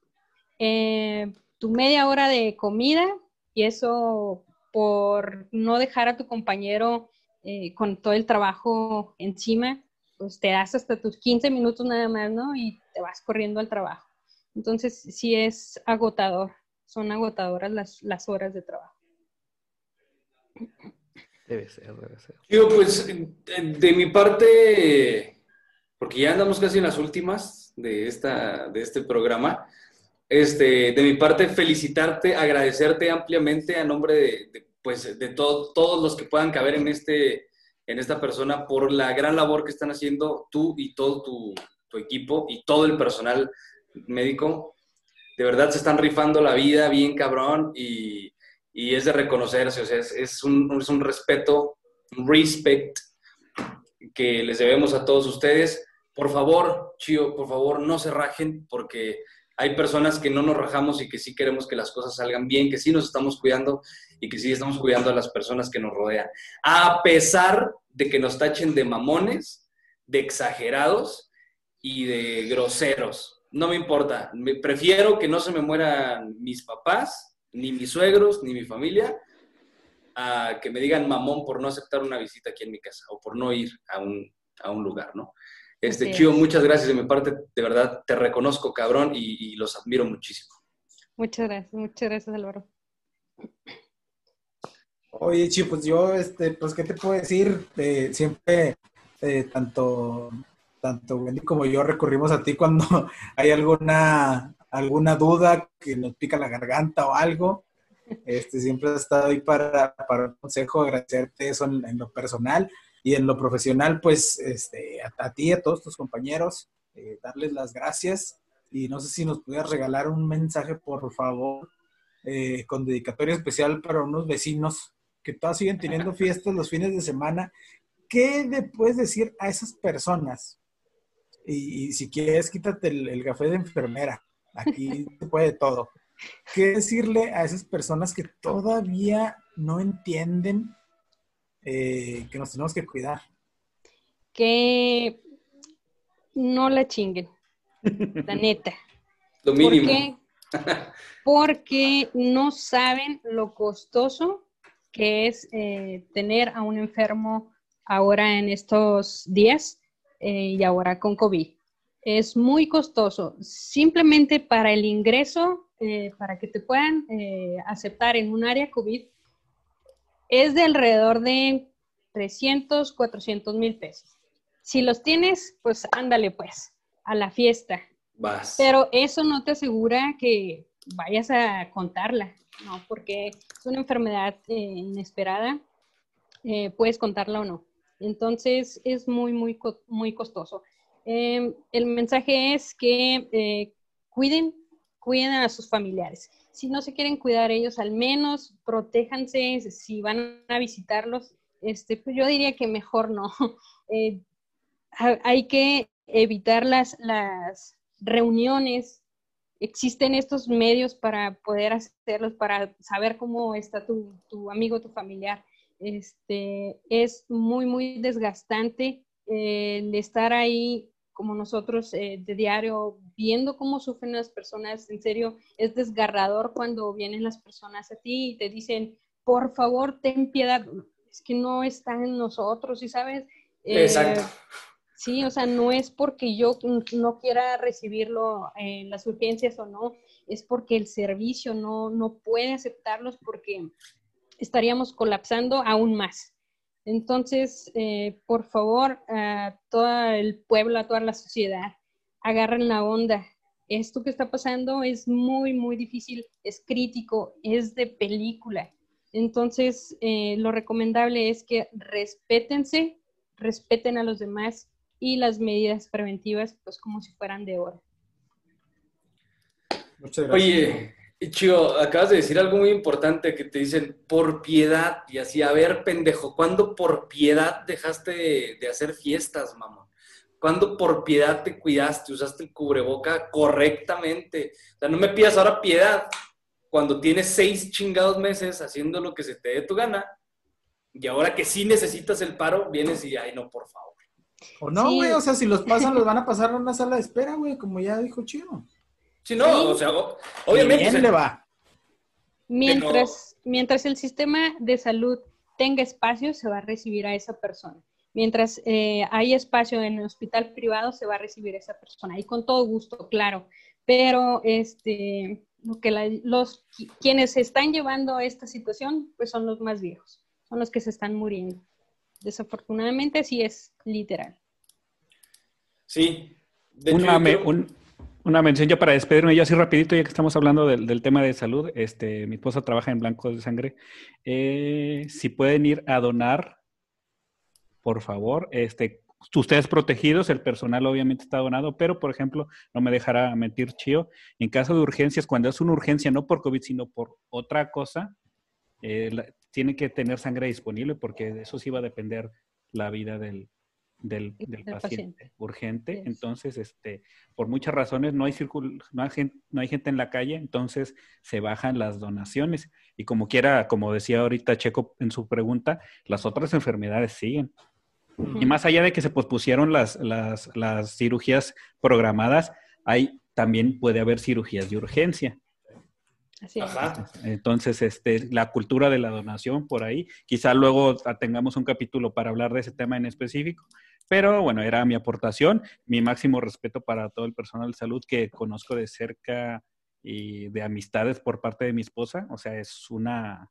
Eh, tu media hora de comida y eso por no dejar a tu compañero eh, con todo el trabajo encima, pues te das hasta tus 15 minutos nada más, ¿no? Y te vas corriendo al trabajo. Entonces, sí es agotador, son agotadoras las, las horas de trabajo. Debe ser, debe ser. Yo, pues, de, de mi parte, porque ya andamos casi en las últimas de, esta, de este programa, este, de mi parte, felicitarte, agradecerte ampliamente a nombre de, de, pues, de todo- todos los que puedan caber en, este, en esta persona por la gran labor que están haciendo tú y todo tu, tu equipo y todo el personal médico. De verdad se están rifando la vida bien cabrón y, es de reconocerse, o sea, es, un, es un respeto, un respect que les debemos a todos ustedes. Por favor, Chío, por favor, no se rajen porque hay personas que no nos rajamos y que sí queremos que las cosas salgan bien, que sí nos estamos cuidando y que sí estamos cuidando a las personas que nos rodean. A pesar de que nos tachen de mamones, de exagerados y de groseros. No me importa. Me, prefiero que no se me mueran mis papás, ni mis suegros, ni mi familia, a que me digan mamón por no aceptar una visita aquí en mi casa o por no ir a un, a un lugar, ¿no? Este. Chío, muchas gracias de mi parte. De verdad, te reconozco, cabrón, y, y los admiro muchísimo. Muchas gracias, muchas gracias, Álvaro. Oye, Chi, pues yo, este, pues, ¿qué te puedo decir? Eh, siempre, eh, tanto, tanto Wendy como yo recurrimos a ti cuando hay alguna, alguna duda que nos pica la garganta o algo. Este, siempre has estado ahí para, para un consejo, agradecerte eso en, lo personal y en lo profesional, pues, este, a, a ti a todos tus compañeros, eh, darles las gracias y no sé si nos pudieras regalar un mensaje, por favor, eh, con dedicatoria especial para unos vecinos que todas siguen teniendo fiestas los fines de semana. ¿Qué le puedes decir a esas personas? Y, y si quieres, quítate el, el café de enfermera. Aquí se puede todo. ¿Qué decirle a esas personas que todavía no entienden eh, que nos tenemos que cuidar? Que no la chinguen, la neta. Lo ¿Por mínimo. qué? Porque no saben lo costoso que es eh, tener a un enfermo ahora en estos días eh, y ahora con COVID. es muy costoso. Simplemente para el ingreso, eh, para que te puedan eh, aceptar en un área COVID, es de alrededor de 300, 400 mil pesos. Si los tienes, pues ándale pues, a la fiesta. Vas. Pero eso no te asegura que vayas a contarla, ¿no? Porque es una enfermedad eh, inesperada, puedes contarla o no. Entonces es muy, muy, muy costoso. Em, el mensaje es que eh, cuiden, cuiden a sus familiares. Si no se quieren cuidar ellos, al menos protéjanse si van a visitarlos. Este, pues yo diría que mejor no. Eh, hay que evitar las, las reuniones. Existen estos medios para poder hacerlos, para saber cómo está tu, tu amigo, tu familiar. Este, es muy, muy desgastante eh, el estar ahí como nosotros eh, de diario, viendo cómo sufren las personas, en serio, es desgarrador cuando vienen las personas a ti y te dicen, por favor, ten piedad. Es que no está en nosotros, ¿sí sabes? Eh, Exacto. Sí, o sea, no es porque yo no quiera recibirlo en las urgencias o no, es porque el servicio no, no puede aceptarlos porque estaríamos colapsando aún más. Entonces, eh, por favor, a todo el pueblo, a toda la sociedad, agarren la onda. Esto que está pasando es muy, muy difícil, es crítico, es de película. Entonces, eh, lo recomendable es que respétense, respeten a los demás y las medidas preventivas, pues como si fueran de oro. Muchas gracias. Oye, Chico, acabas de decir algo muy importante que te dicen por piedad y así, a ver, pendejo, ¿cuándo por piedad dejaste de, hacer fiestas, mamón? ¿Cuándo por piedad te cuidaste, usaste el cubreboca correctamente? O sea, no me pidas ahora piedad cuando tienes seis chingados meses haciendo lo que se te dé tu gana y ahora que sí necesitas el paro, vienes y, ay, no, por favor. O no, güey, o sea, si los pasan, los van a pasar a una sala de espera, güey, como ya dijo Chido. Sí, no, o sea, obviamente. le va? Mientras, mientras el sistema de salud tenga espacio, se va a recibir a esa persona. Mientras eh, hay espacio en el hospital privado, se va a recibir a esa persona. Y con todo gusto, claro. Pero este, lo que los quienes se están llevando a esta situación, pues son los más viejos, son los que se están muriendo. Desafortunadamente, sí es literal. Sí. De un, una mención ya para despedirme, yo así rapidito, ya que estamos hablando del, tema de salud. Este, mi esposa trabaja en Blancos de Sangre. Eh, si pueden ir a donar, por favor, este, ustedes protegidos, el personal obviamente está donado, pero por ejemplo, no me dejará mentir Chío, en caso de urgencias, cuando es una urgencia no por COVID, sino por otra cosa, eh, tiene que tener sangre disponible porque de eso sí va a depender la vida del, del, paciente, urgente. Entonces, este, por muchas razones no hay, no hay, gente, no, hay gente, en la calle, entonces se bajan las donaciones. Y como quiera, como decía ahorita Checo en su pregunta, las otras enfermedades siguen. Y más allá de que se pospusieron las, las, las cirugías programadas, hay, también puede haber cirugías de urgencia. Así es. Entonces, este, la cultura de la donación por ahí, quizá luego tengamos un capítulo para hablar de ese tema en específico, pero bueno, era mi aportación, mi máximo respeto para todo el personal de salud que conozco de cerca y de amistades por parte de mi esposa, o sea, es una,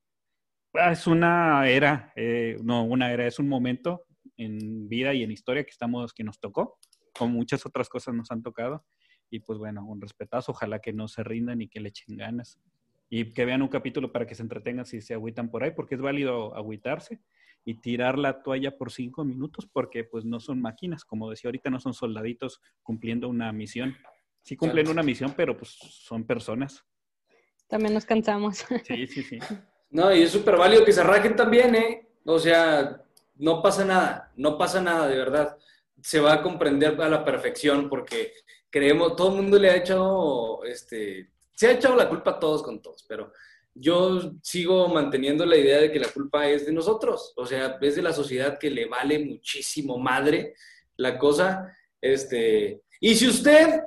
ah, es una era, eh, no, una era, es un momento en vida y en historia que estamos, que nos tocó, como muchas otras cosas nos han tocado. Y pues bueno, un respetazo, ojalá que no se rindan y que le echen ganas y que vean un capítulo para que se entretengan si se agüitan por ahí, porque es válido agüitarse y tirar la toalla por cinco minutos, porque pues no son máquinas, como decía ahorita, no son soldaditos cumpliendo una misión. Sí cumplen una misión, pero pues son personas. También nos cansamos. Sí, sí, sí. No, y es súper válido que se arraquen también, ¿eh? O sea, no pasa nada, no pasa nada, de verdad. Se va a comprender a la perfección porque creemos, todo el mundo le ha echado este, se ha echado la culpa a todos con todos, pero yo sigo manteniendo la idea de que la culpa es de nosotros, o sea, es de la sociedad que le vale muchísimo madre la cosa. Este, y si usted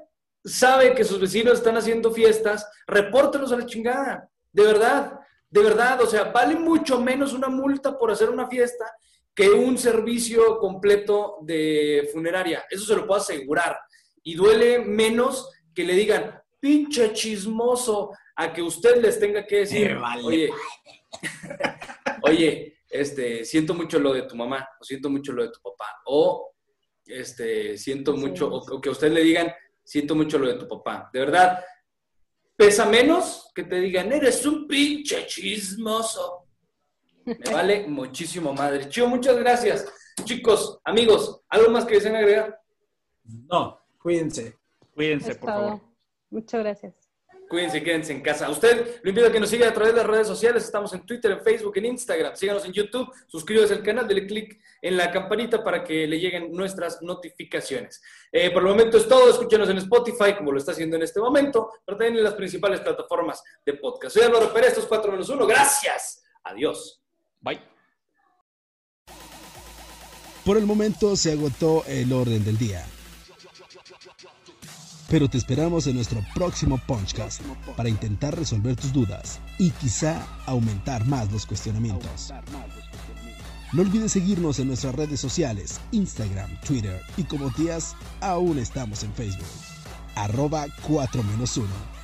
sabe que sus vecinos están haciendo fiestas, repórtelos a la chingada, de verdad, de verdad, o sea, vale mucho menos una multa por hacer una fiesta que un servicio completo de funeraria, eso se lo puedo asegurar. Y duele menos que le digan, pinche chismoso, a que usted les tenga que decir, oye, oye, este, siento mucho lo de tu mamá, o siento mucho lo de tu papá, o este, siento mucho, o, que a usted le digan, siento mucho lo de tu papá. De verdad, pesa menos que te digan, eres un pinche chismoso. Me vale muchísimo madre. Chido, muchas gracias. Chicos, amigos, ¿algo más que deseen agregar? No, cuídense. Cuídense, por favor. Muchas gracias. Cuídense, quédense en casa. Usted lo invito a que nos siga a través de las redes sociales. Estamos en Twitter, en Facebook, en Instagram. Síganos en YouTube, suscríbase al canal, dele click en la campanita para que le lleguen nuestras notificaciones. Eh, por el momento es todo. Escúchenos en Spotify, como lo está haciendo en este momento, pero también en las principales plataformas de podcast. Soy Álvaro Pérez, estos 4 menos 1. Gracias. Adiós. Bye. Por el momento se agotó el orden del día. Pero te esperamos en nuestro próximo Punchcast para intentar resolver tus dudas y quizá aumentar más los cuestionamientos. No olvides seguirnos en nuestras redes sociales, Instagram, Twitter y como tías, aún estamos en Facebook. Arroba 4 1.